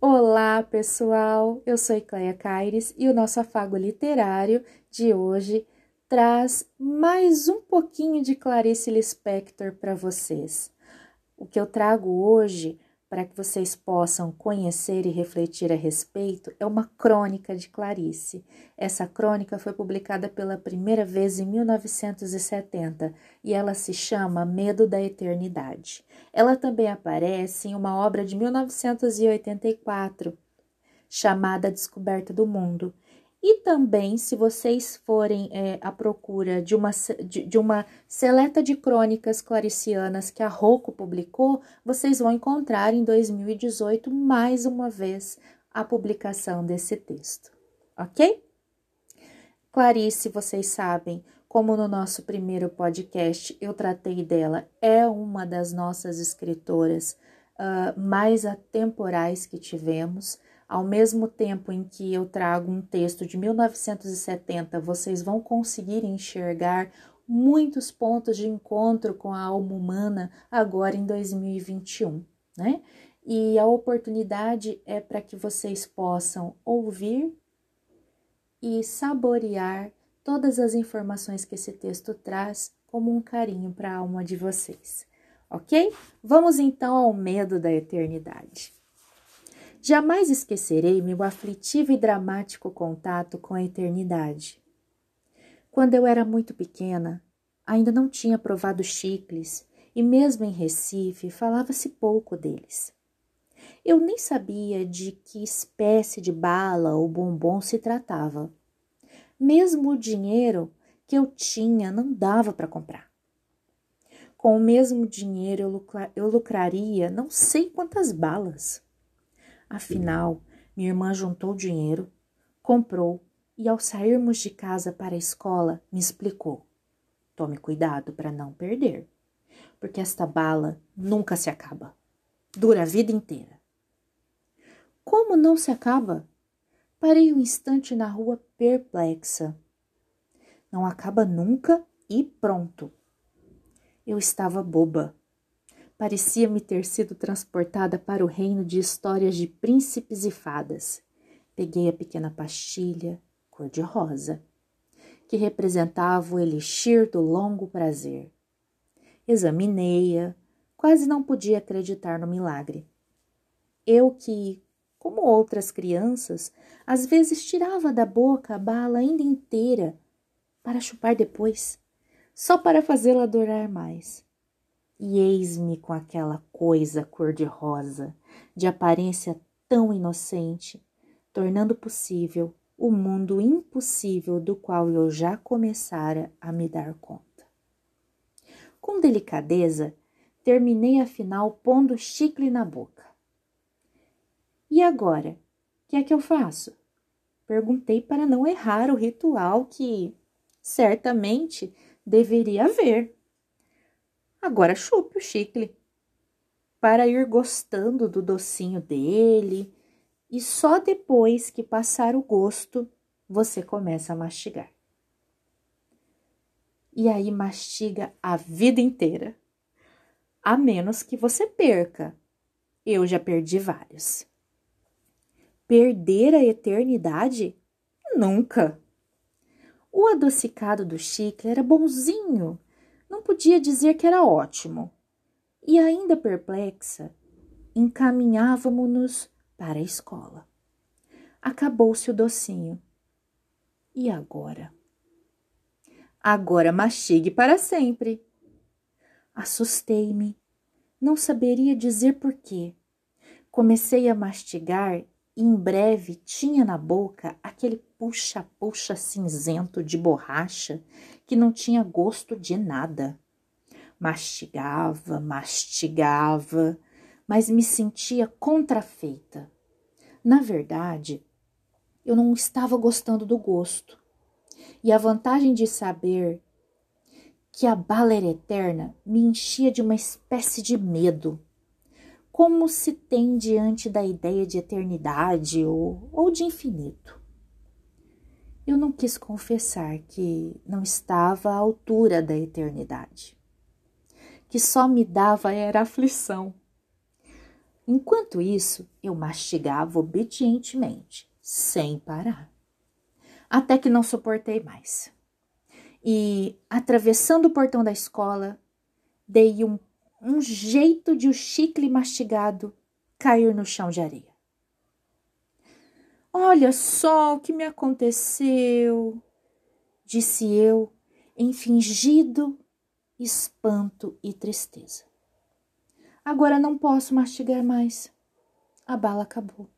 Olá, pessoal! Eu sou Cleia Caires e o nosso afago literário de hoje traz mais um pouquinho de Clarice Lispector para vocês. O que eu trago hoje para que vocês possam conhecer e refletir a respeito é uma crônica de Clarice. Essa crônica foi publicada pela primeira vez em 1970 e ela se chama Medo da Eternidade. Ela também aparece em uma obra de 1984 chamada Descoberta do Mundo e também, se vocês forem é, à procura de uma, de, de, uma seleta de crônicas claricianas que a Rocco publicou, vocês vão encontrar em 2018 mais uma vez a publicação desse texto, ok? Clarice, vocês sabem, como no nosso primeiro podcast eu tratei dela, é uma das nossas escritoras uh, mais atemporais que tivemos. Ao mesmo tempo em que eu trago um texto de 1970, vocês vão conseguir enxergar muitos pontos de encontro com a alma humana agora em 2021, né? E a oportunidade é para que vocês possam ouvir e saborear todas as informações que esse texto traz como um carinho para a alma de vocês, ok? Vamos então ao medo da eternidade. Jamais esquecerei meu aflitivo e dramático contato com a eternidade. Quando eu era muito pequena, ainda não tinha provado chicles e, mesmo em Recife, falava-se pouco deles. Eu nem sabia de que espécie de bala ou bombom se tratava. Mesmo o dinheiro que eu tinha não dava para comprar. Com o mesmo dinheiro eu, lucra eu lucraria não sei quantas balas. Afinal, minha irmã juntou dinheiro, comprou e, ao sairmos de casa para a escola, me explicou: tome cuidado para não perder, porque esta bala nunca se acaba, dura a vida inteira. Como não se acaba? Parei um instante na rua perplexa. Não acaba nunca e pronto. Eu estava boba. Parecia-me ter sido transportada para o reino de histórias de príncipes e fadas. Peguei a pequena pastilha, cor-de-rosa, que representava o elixir do longo prazer. Examinei-a, quase não podia acreditar no milagre. Eu que, como outras crianças, às vezes tirava da boca a bala ainda inteira para chupar depois, só para fazê-la adorar mais e eis-me com aquela coisa cor-de-rosa, de aparência tão inocente, tornando possível o mundo impossível do qual eu já começara a me dar conta. Com delicadeza, terminei afinal pondo o chicle na boca. E agora, o que é que eu faço? Perguntei para não errar o ritual que certamente deveria haver. Agora chupe o chicle para ir gostando do docinho dele e só depois que passar o gosto você começa a mastigar. E aí mastiga a vida inteira. A menos que você perca. Eu já perdi vários. Perder a eternidade? Nunca. O adocicado do chicle era bonzinho não podia dizer que era ótimo. E ainda perplexa, encaminhávamos-nos para a escola. Acabou-se o docinho. E agora? Agora mastigue para sempre. Assustei-me. Não saberia dizer por quê. Comecei a mastigar em breve tinha na boca aquele puxa-puxa cinzento de borracha que não tinha gosto de nada. Mastigava, mastigava, mas me sentia contrafeita. Na verdade, eu não estava gostando do gosto. E a vantagem de saber que a bala era eterna me enchia de uma espécie de medo como se tem diante da ideia de eternidade ou, ou de infinito. Eu não quis confessar que não estava à altura da eternidade, que só me dava era aflição. Enquanto isso, eu mastigava obedientemente, sem parar. Até que não suportei mais. E, atravessando o portão da escola, dei um, um jeito de o chicle mastigado cair no chão de areia. Olha só o que me aconteceu, disse eu, em fingido espanto e tristeza. Agora não posso mastigar mais. A bala acabou.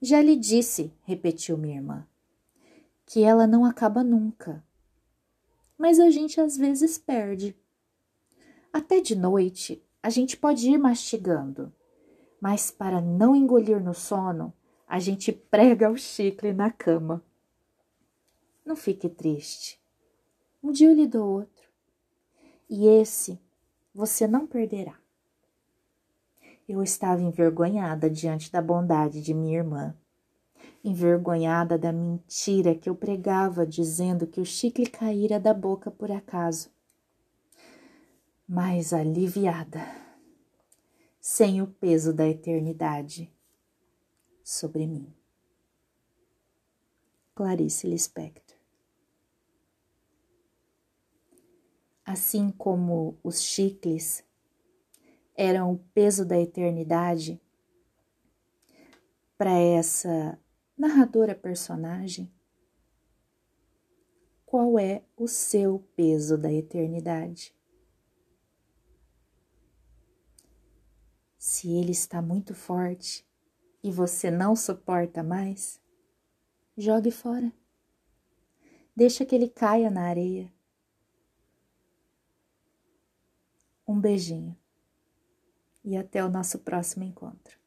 Já lhe disse, repetiu minha irmã, que ela não acaba nunca. Mas a gente às vezes perde. Até de noite a gente pode ir mastigando, mas para não engolir no sono, a gente prega o chicle na cama. Não fique triste. Um dia eu lhe dou outro. E esse você não perderá. Eu estava envergonhada diante da bondade de minha irmã, envergonhada da mentira que eu pregava dizendo que o chicle caíra da boca por acaso, mas aliviada, sem o peso da eternidade sobre mim. Clarice Lispector Assim como os chicles eram o peso da eternidade para essa narradora personagem, qual é o seu peso da eternidade? Se ele está muito forte, e você não suporta mais, jogue fora. Deixa que ele caia na areia. Um beijinho e até o nosso próximo encontro.